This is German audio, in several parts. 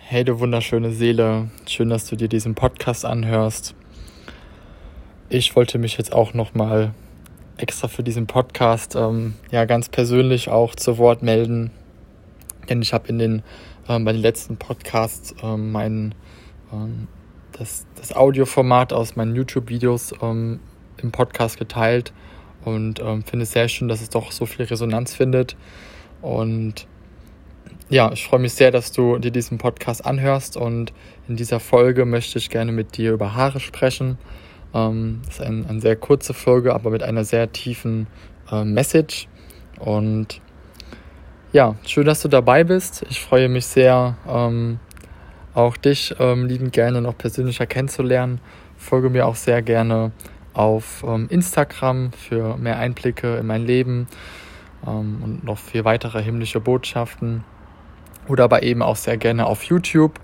Hey, du wunderschöne Seele. Schön, dass du dir diesen Podcast anhörst. Ich wollte mich jetzt auch nochmal extra für diesen Podcast ähm, ja ganz persönlich auch zu Wort melden. Denn ich habe in den ähm, bei den letzten Podcasts ähm, mein ähm, das, das Audioformat aus meinen YouTube-Videos ähm, im Podcast geteilt und ähm, finde es sehr schön, dass es doch so viel Resonanz findet. Und ja, ich freue mich sehr, dass du dir diesen Podcast anhörst und in dieser Folge möchte ich gerne mit dir über Haare sprechen. Ähm, das ist ein, eine sehr kurze Folge, aber mit einer sehr tiefen äh, Message. Und ja, schön, dass du dabei bist. Ich freue mich sehr, ähm, auch dich ähm, liebend gerne noch persönlicher kennenzulernen. Folge mir auch sehr gerne auf ähm, Instagram für mehr Einblicke in mein Leben ähm, und noch für weitere himmlische Botschaften. Oder aber eben auch sehr gerne auf YouTube.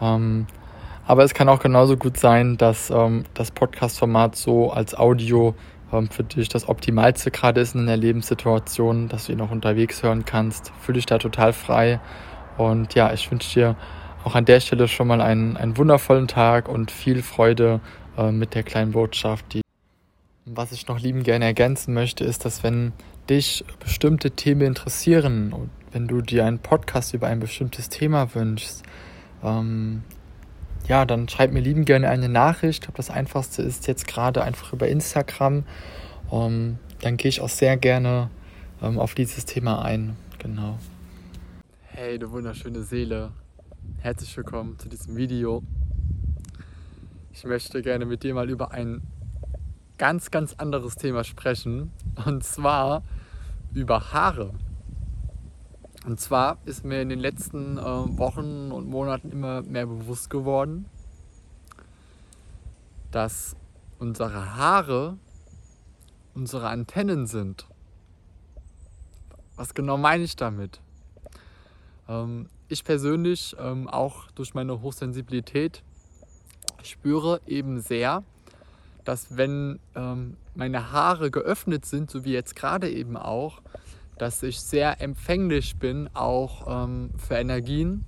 Ähm, aber es kann auch genauso gut sein, dass ähm, das Podcast-Format so als Audio ähm, für dich das Optimalste gerade ist in der Lebenssituation, dass du ihn auch unterwegs hören kannst. Fühl dich da total frei. Und ja, ich wünsche dir auch an der Stelle schon mal einen, einen wundervollen Tag und viel Freude äh, mit der kleinen Botschaft. Die Was ich noch lieben gerne ergänzen möchte, ist, dass wenn dich bestimmte Themen interessieren und wenn du dir einen Podcast über ein bestimmtes Thema wünschst, ähm, ja, dann schreib mir lieben gerne eine Nachricht. Ich glaube, das Einfachste ist jetzt gerade einfach über Instagram. Um, dann gehe ich auch sehr gerne ähm, auf dieses Thema ein. Genau. Hey, du wunderschöne Seele. Herzlich willkommen zu diesem Video. Ich möchte gerne mit dir mal über ein ganz, ganz anderes Thema sprechen. Und zwar über Haare. Und zwar ist mir in den letzten äh, Wochen und Monaten immer mehr bewusst geworden, dass unsere Haare unsere Antennen sind. Was genau meine ich damit? Ähm, ich persönlich, ähm, auch durch meine Hochsensibilität, spüre eben sehr, dass wenn ähm, meine Haare geöffnet sind, so wie jetzt gerade eben auch, dass ich sehr empfänglich bin auch ähm, für Energien.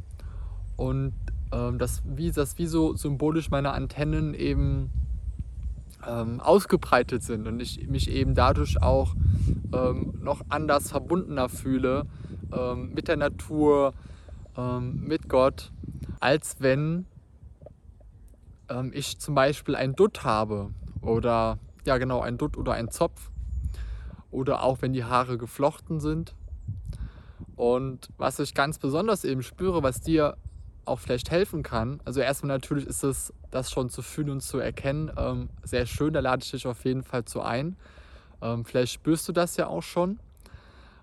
Und ähm, dass wie, das wie so symbolisch meine Antennen eben ähm, ausgebreitet sind und ich mich eben dadurch auch ähm, noch anders verbundener fühle ähm, mit der Natur, ähm, mit Gott, als wenn ich zum Beispiel ein Dutt habe oder ja genau ein Dutt oder ein Zopf oder auch wenn die Haare geflochten sind. Und was ich ganz besonders eben spüre, was dir auch vielleicht helfen kann, also erstmal natürlich ist es, das schon zu fühlen und zu erkennen, ähm, sehr schön, da lade ich dich auf jeden Fall zu ein. Ähm, vielleicht spürst du das ja auch schon.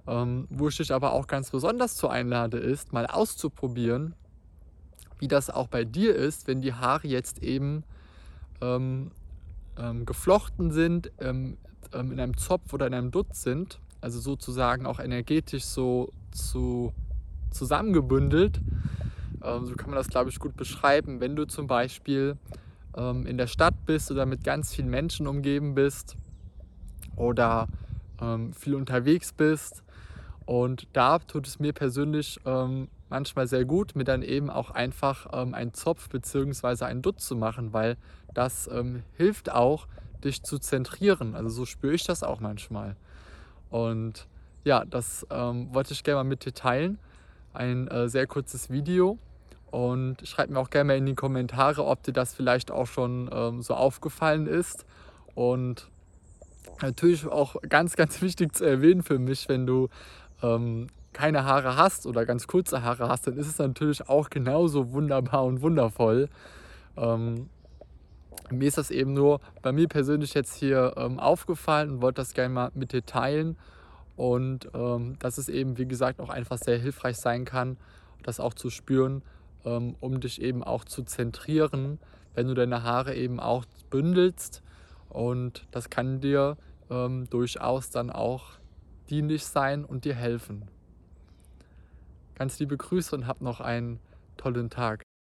Ähm, wo ich dich aber auch ganz besonders zu einlade, ist, mal auszuprobieren, wie das auch bei dir ist, wenn die Haare jetzt eben ähm, ähm, geflochten sind, ähm, ähm, in einem Zopf oder in einem Dutt sind, also sozusagen auch energetisch so zu, zusammengebündelt. Ähm, so kann man das, glaube ich, gut beschreiben. Wenn du zum Beispiel ähm, in der Stadt bist oder mit ganz vielen Menschen umgeben bist oder ähm, viel unterwegs bist. Und da tut es mir persönlich ähm, manchmal sehr gut, mir dann eben auch einfach ähm, einen Zopf bzw. einen Dutt zu machen, weil das hilft auch, dich zu zentrieren. Also so spüre ich das auch manchmal. Und ja, das ähm, wollte ich gerne mal mit dir teilen. Ein äh, sehr kurzes Video. Und schreib mir auch gerne mal in die Kommentare, ob dir das vielleicht auch schon ähm, so aufgefallen ist. Und natürlich auch ganz, ganz wichtig zu erwähnen für mich, wenn du ähm, keine Haare hast oder ganz kurze Haare hast, dann ist es natürlich auch genauso wunderbar und wundervoll. Ähm, mir ist das eben nur bei mir persönlich jetzt hier ähm, aufgefallen und wollte das gerne mal mit dir teilen. Und ähm, dass es eben, wie gesagt, auch einfach sehr hilfreich sein kann, das auch zu spüren, ähm, um dich eben auch zu zentrieren, wenn du deine Haare eben auch bündelst. Und das kann dir ähm, durchaus dann auch dienlich sein und dir helfen. Ganz liebe Grüße und hab noch einen tollen Tag.